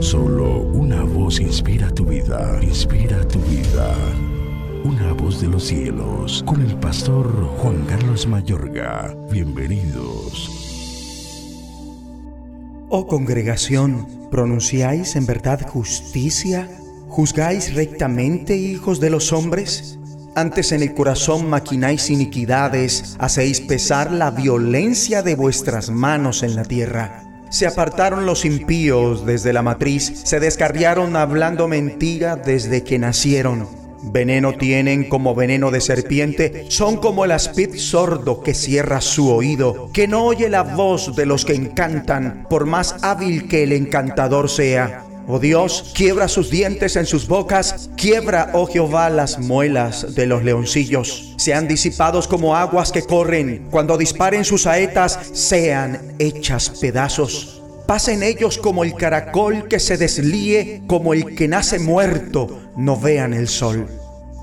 Solo una voz inspira tu vida, inspira tu vida. Una voz de los cielos, con el pastor Juan Carlos Mayorga. Bienvenidos. Oh congregación, ¿pronunciáis en verdad justicia? ¿Juzgáis rectamente, hijos de los hombres? Antes en el corazón maquináis iniquidades, hacéis pesar la violencia de vuestras manos en la tierra. Se apartaron los impíos desde la matriz, se descarriaron hablando mentira desde que nacieron. Veneno tienen como veneno de serpiente, son como el aspid sordo que cierra su oído, que no oye la voz de los que encantan, por más hábil que el encantador sea. Oh Dios, quiebra sus dientes en sus bocas, quiebra, oh Jehová, las muelas de los leoncillos. Sean disipados como aguas que corren, cuando disparen sus saetas, sean hechas pedazos. Pasen ellos como el caracol que se deslíe, como el que nace muerto, no vean el sol.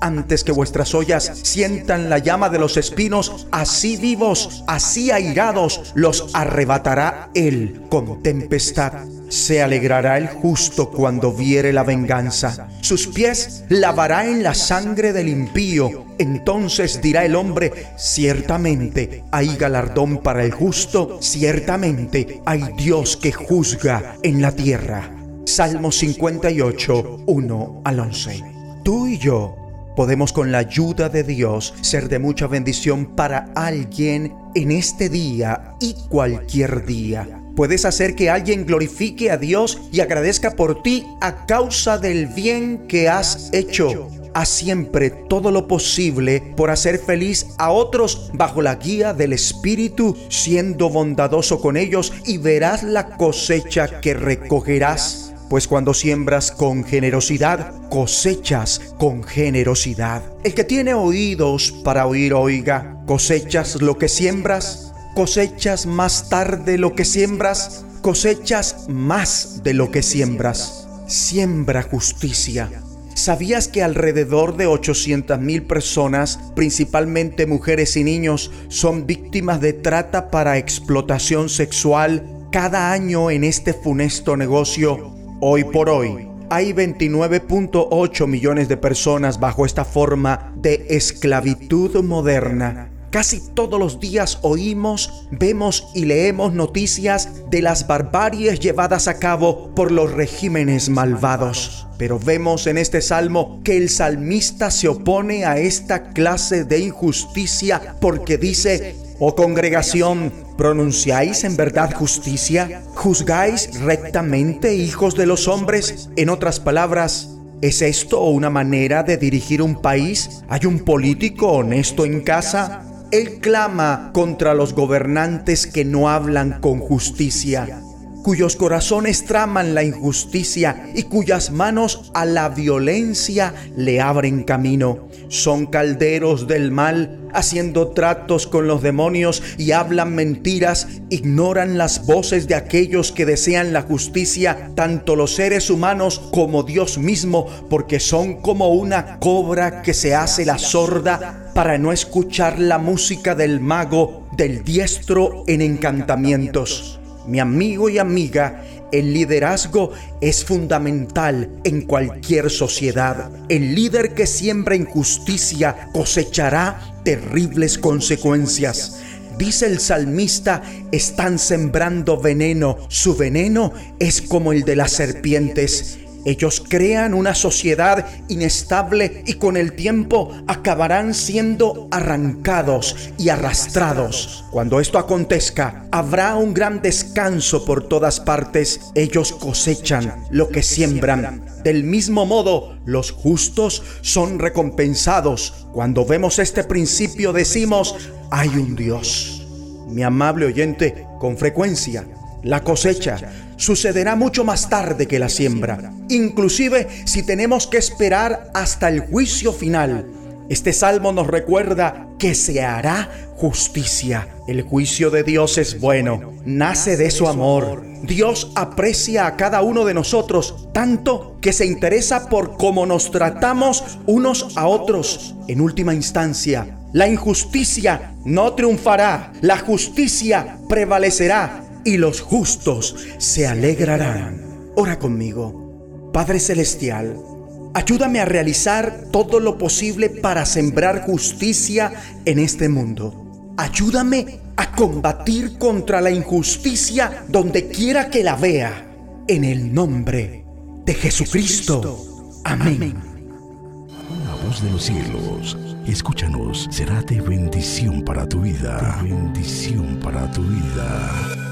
Antes que vuestras ollas sientan la llama de los espinos, así vivos, así airados, los arrebatará él con tempestad. Se alegrará el justo cuando viere la venganza. Sus pies lavará en la sangre del impío. Entonces dirá el hombre, ciertamente hay galardón para el justo, ciertamente hay Dios que juzga en la tierra. Salmo 58, 1 al 11. Tú y yo podemos con la ayuda de Dios ser de mucha bendición para alguien en este día y cualquier día. Puedes hacer que alguien glorifique a Dios y agradezca por ti a causa del bien que has hecho. Haz siempre todo lo posible por hacer feliz a otros bajo la guía del Espíritu, siendo bondadoso con ellos y verás la cosecha que recogerás. Pues cuando siembras con generosidad, cosechas con generosidad. El que tiene oídos para oír, oiga, cosechas lo que siembras cosechas más tarde lo que siembras, cosechas más de lo que siembras. Siembra justicia. ¿Sabías que alrededor de 800 mil personas, principalmente mujeres y niños, son víctimas de trata para explotación sexual cada año en este funesto negocio? Hoy por hoy, hay 29.8 millones de personas bajo esta forma de esclavitud moderna Casi todos los días oímos, vemos y leemos noticias de las barbaries llevadas a cabo por los regímenes malvados. Pero vemos en este salmo que el salmista se opone a esta clase de injusticia porque dice, oh congregación, ¿pronunciáis en verdad justicia? ¿Juzgáis rectamente, hijos de los hombres? En otras palabras, ¿Es esto una manera de dirigir un país? ¿Hay un político honesto en casa? Él clama contra los gobernantes que no hablan con justicia, cuyos corazones traman la injusticia y cuyas manos a la violencia le abren camino. Son calderos del mal, haciendo tratos con los demonios y hablan mentiras, ignoran las voces de aquellos que desean la justicia, tanto los seres humanos como Dios mismo, porque son como una cobra que se hace la sorda para no escuchar la música del mago, del diestro en encantamientos. Mi amigo y amiga, el liderazgo es fundamental en cualquier sociedad. El líder que siembra injusticia cosechará terribles consecuencias. Dice el salmista, están sembrando veneno. Su veneno es como el de las serpientes. Ellos crean una sociedad inestable y con el tiempo acabarán siendo arrancados y arrastrados. Cuando esto acontezca, habrá un gran descanso por todas partes. Ellos cosechan lo que siembran. Del mismo modo, los justos son recompensados. Cuando vemos este principio decimos, hay un Dios. Mi amable oyente, con frecuencia, la cosecha sucederá mucho más tarde que la siembra, inclusive si tenemos que esperar hasta el juicio final. Este salmo nos recuerda que se hará justicia. El juicio de Dios es bueno, nace de su amor. Dios aprecia a cada uno de nosotros tanto que se interesa por cómo nos tratamos unos a otros. En última instancia, la injusticia no triunfará, la justicia prevalecerá y los justos se alegrarán. Ora conmigo. Padre Celestial, ayúdame a realizar todo lo posible para sembrar justicia en este mundo. Ayúdame a combatir contra la injusticia donde quiera que la vea. En el nombre de Jesucristo. Amén. La voz de los cielos, escúchanos, será de bendición para tu vida. Bendición para tu vida.